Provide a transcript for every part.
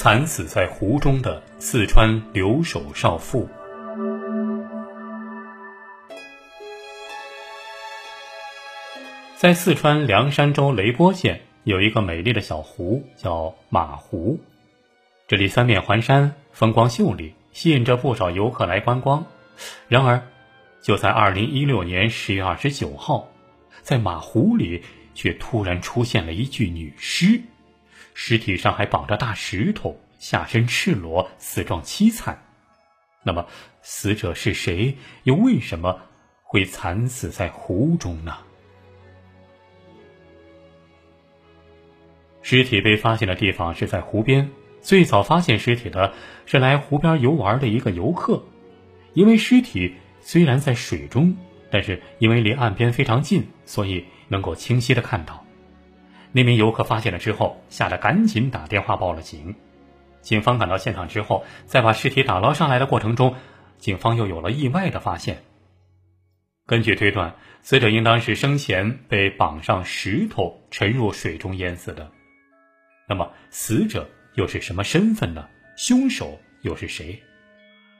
惨死在湖中的四川留守少妇。在四川凉山州雷波县有一个美丽的小湖，叫马湖。这里三面环山，风光秀丽，吸引着不少游客来观光。然而，就在二零一六年十月二十九号，在马湖里却突然出现了一具女尸，尸体上还绑着大石头，下身赤裸，死状凄惨。那么，死者是谁？又为什么会惨死在湖中呢？尸体被发现的地方是在湖边。最早发现尸体的是来湖边游玩的一个游客，因为尸体虽然在水中，但是因为离岸边非常近，所以能够清晰的看到。那名游客发现了之后，吓得赶紧打电话报了警。警方赶到现场之后，在把尸体打捞上来的过程中，警方又有了意外的发现。根据推断，死者应当是生前被绑上石头沉入水中淹死的。那么，死者又是什么身份呢？凶手又是谁？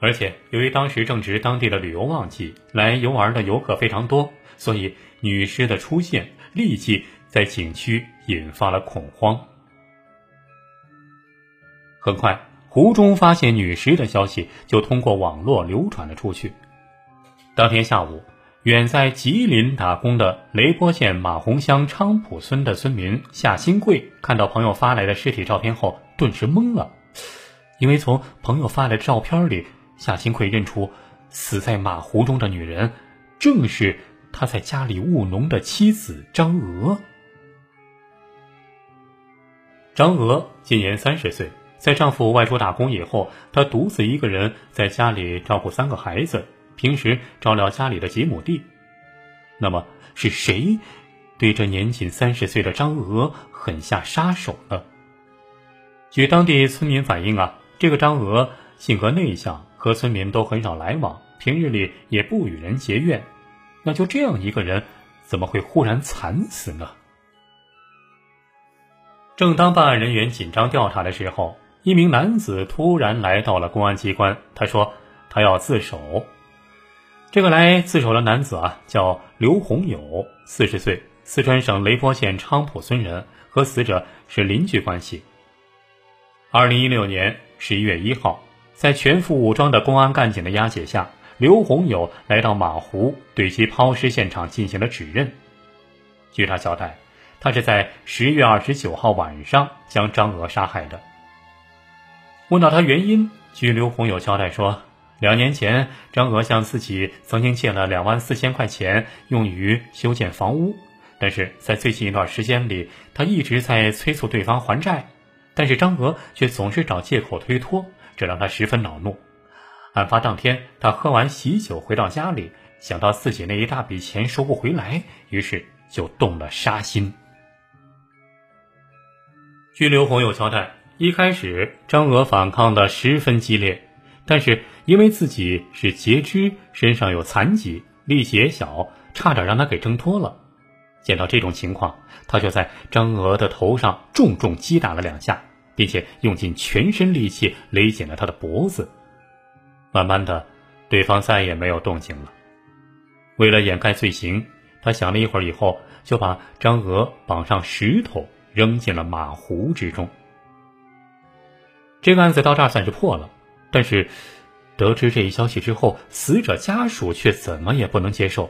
而且，由于当时正值当地的旅游旺季，来游玩的游客非常多，所以女尸的出现立即在景区引发了恐慌。很快，湖中发现女尸的消息就通过网络流传了出去。当天下午。远在吉林打工的雷波县马洪乡昌浦村的村民夏新贵看到朋友发来的尸体照片后，顿时懵了，因为从朋友发来的照片里，夏新贵认出死在马湖中的女人，正是他在家里务农的妻子张娥。张娥今年三十岁，在丈夫外出打工以后，她独自一个人在家里照顾三个孩子。平时照料家里的几亩地，那么是谁对这年仅三十岁的张娥狠下杀手呢？据当地村民反映啊，这个张娥性格内向，和村民都很少来往，平日里也不与人结怨。那就这样一个人，怎么会忽然惨死呢？正当办案人员紧张调查的时候，一名男子突然来到了公安机关，他说他要自首。这个来自首的男子啊，叫刘洪友，四十岁，四川省雷波县昌浦村人，和死者是邻居关系。二零一六年十一月一号，在全副武装的公安干警的押解下，刘洪友来到马湖，对其抛尸现场进行了指认。据他交代，他是在十月二十九号晚上将张娥杀害的。问到他原因，据刘洪友交代说。两年前，张娥向自己曾经借了两万四千块钱，用于修建房屋。但是在最近一段时间里，他一直在催促对方还债，但是张娥却总是找借口推脱，这让他十分恼怒。案发当天，他喝完喜酒回到家里，想到自己那一大笔钱收不回来，于是就动了杀心。据刘红友交代，一开始张娥反抗的十分激烈。但是因为自己是截肢，身上有残疾，力气也小，差点让他给挣脱了。见到这种情况，他就在张娥的头上重重击打了两下，并且用尽全身力气勒紧了他的脖子。慢慢的，对方再也没有动静了。为了掩盖罪行，他想了一会儿以后，就把张娥绑上石头，扔进了马湖之中。这个案子到这儿算是破了。但是，得知这一消息之后，死者家属却怎么也不能接受。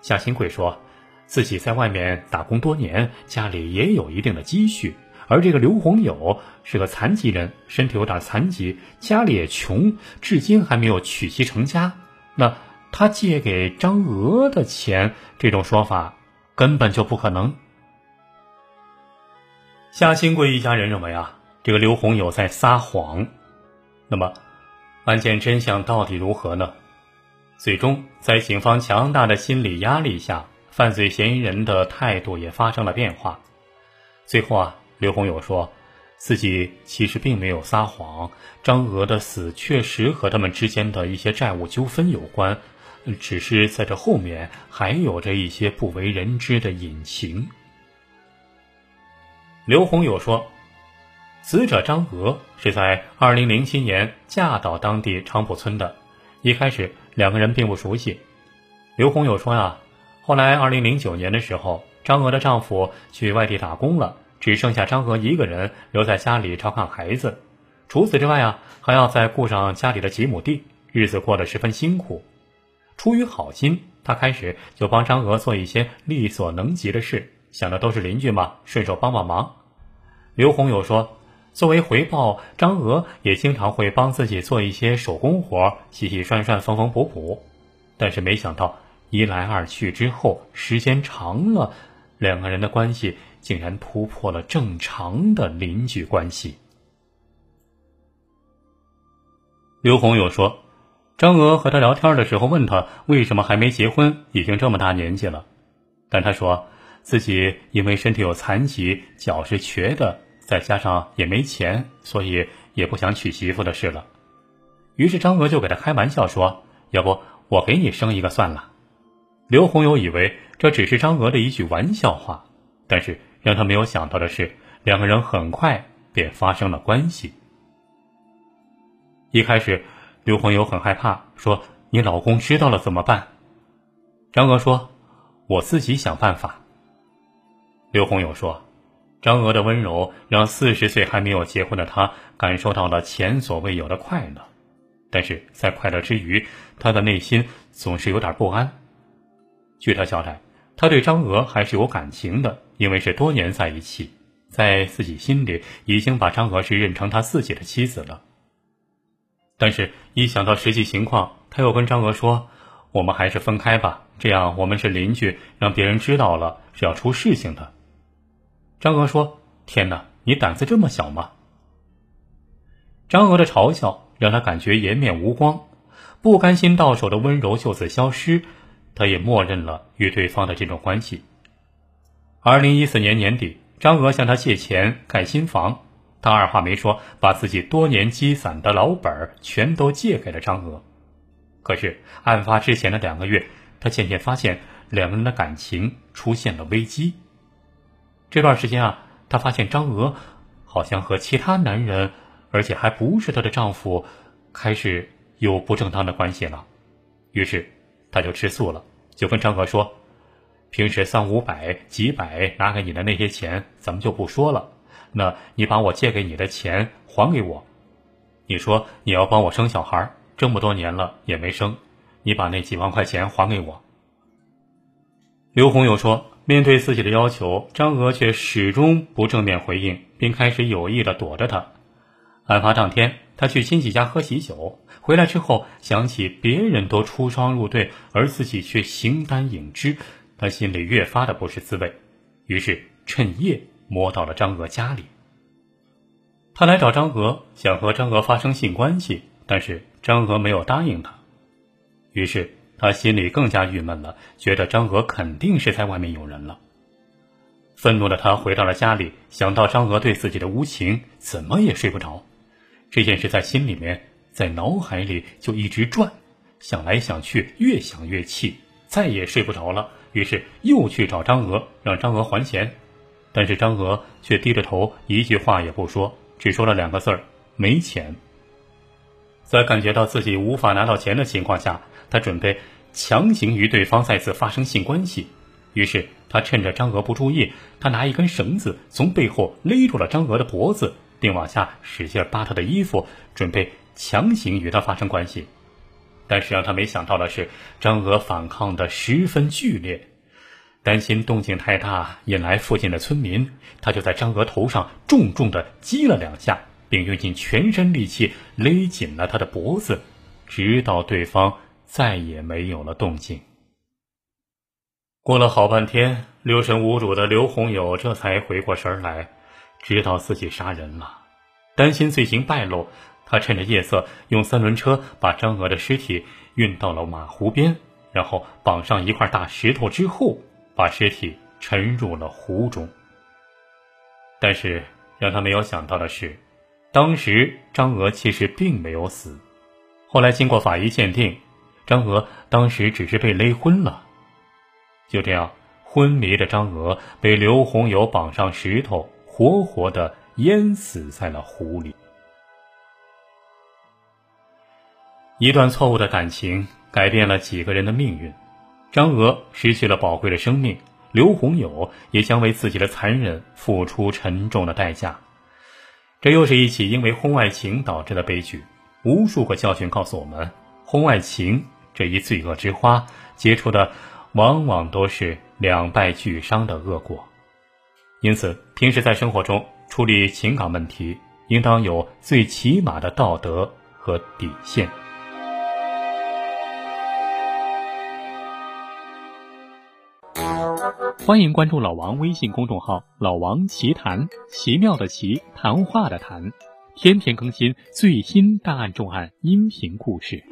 夏新贵说，自己在外面打工多年，家里也有一定的积蓄，而这个刘洪友是个残疾人，身体有点残疾，家里也穷，至今还没有娶妻成家。那他借给张娥的钱，这种说法根本就不可能。夏新贵一家人认为啊，这个刘洪友在撒谎。那么。案件真相到底如何呢？最终，在警方强大的心理压力下，犯罪嫌疑人的态度也发生了变化。最后啊，刘洪友说，自己其实并没有撒谎，张娥的死确实和他们之间的一些债务纠纷有关，只是在这后面还有着一些不为人知的隐情。刘洪友说，死者张娥是在二零零七年嫁到当地昌浦村的，一开始两个人并不熟悉。刘洪友说呀，后来二零零九年的时候，张娥的丈夫去外地打工了，只剩下张娥一个人留在家里照看孩子。除此之外啊，还要再顾上家里的几亩地，日子过得十分辛苦。出于好心，他开始就帮张娥做一些力所能及的事，想的都是邻居嘛，顺手帮帮忙。刘洪友说。作为回报，张娥也经常会帮自己做一些手工活，洗洗涮涮，缝缝补补。但是没想到一来二去之后，时间长了，两个人的关系竟然突破了正常的邻居关系。刘红友说，张娥和他聊天的时候问他为什么还没结婚，已经这么大年纪了，但他说自己因为身体有残疾，脚是瘸的。再加上也没钱，所以也不想娶媳妇的事了。于是张娥就给他开玩笑说：“要不我给你生一个算了。”刘洪友以为这只是张娥的一句玩笑话，但是让他没有想到的是，两个人很快便发生了关系。一开始，刘洪友很害怕，说：“你老公知道了怎么办？”张娥说：“我自己想办法。”刘洪友说。张娥的温柔让四十岁还没有结婚的他感受到了前所未有的快乐，但是在快乐之余，他的内心总是有点不安。据他交代，他对张娥还是有感情的，因为是多年在一起，在自己心里已经把张娥是认成他自己的妻子了。但是，一想到实际情况，他又跟张娥说：“我们还是分开吧，这样我们是邻居，让别人知道了是要出事情的。”张娥说：“天哪，你胆子这么小吗？”张娥的嘲笑让他感觉颜面无光，不甘心到手的温柔就此消失，他也默认了与对方的这种关系。二零一四年年底，张娥向他借钱盖新房，他二话没说，把自己多年积攒的老本儿全都借给了张娥。可是案发之前的两个月，他渐渐发现两个人的感情出现了危机。这段时间啊，她发现张娥好像和其他男人，而且还不是她的丈夫，开始有不正当的关系了。于是，她就吃醋了，就跟张娥说：“平时三五百、几百拿给你的那些钱，咱们就不说了。那你把我借给你的钱还给我。你说你要帮我生小孩，这么多年了也没生，你把那几万块钱还给我。”刘红又说。面对自己的要求，张娥却始终不正面回应，并开始有意的躲着他。案发当天，他去亲戚家喝喜酒，回来之后想起别人都出双入对，而自己却形单影只，他心里越发的不是滋味。于是趁夜摸到了张娥家里。他来找张娥，想和张娥发生性关系，但是张娥没有答应他。于是。他心里更加郁闷了，觉得张娥肯定是在外面有人了。愤怒的他回到了家里，想到张娥对自己的无情，怎么也睡不着。这件事在心里面，在脑海里就一直转，想来想去，越想越气，再也睡不着了。于是又去找张娥，让张娥还钱，但是张娥却低着头，一句话也不说，只说了两个字儿：“没钱。”在感觉到自己无法拿到钱的情况下。他准备强行与对方再次发生性关系，于是他趁着张娥不注意，他拿一根绳子从背后勒住了张娥的脖子，并往下使劲扒她的衣服，准备强行与她发生关系。但是让他没想到的是，张娥反抗的十分剧烈，担心动静太大引来附近的村民，他就在张娥头上重重的击了两下，并用尽全身力气勒紧了他的脖子，直到对方。再也没有了动静。过了好半天，六神无主的刘洪友这才回过神来，知道自己杀人了。担心罪行败露，他趁着夜色，用三轮车把张娥的尸体运到了马湖边，然后绑上一块大石头，之后把尸体沉入了湖中。但是让他没有想到的是，当时张娥其实并没有死。后来经过法医鉴定。张娥当时只是被勒昏了，就这样，昏迷的张娥被刘洪友绑上石头，活活的淹死在了湖里。一段错误的感情改变了几个人的命运，张娥失去了宝贵的生命，刘洪友也将为自己的残忍付出沉重的代价。这又是一起因为婚外情导致的悲剧。无数个教训告诉我们，婚外情这一罪恶之花结出的，往往都是两败俱伤的恶果。因此，平时在生活中处理情感问题，应当有最起码的道德和底线。欢迎关注老王微信公众号“老王奇谈”，奇妙的奇，谈话的谈，天天更新最新大案重案音频故事。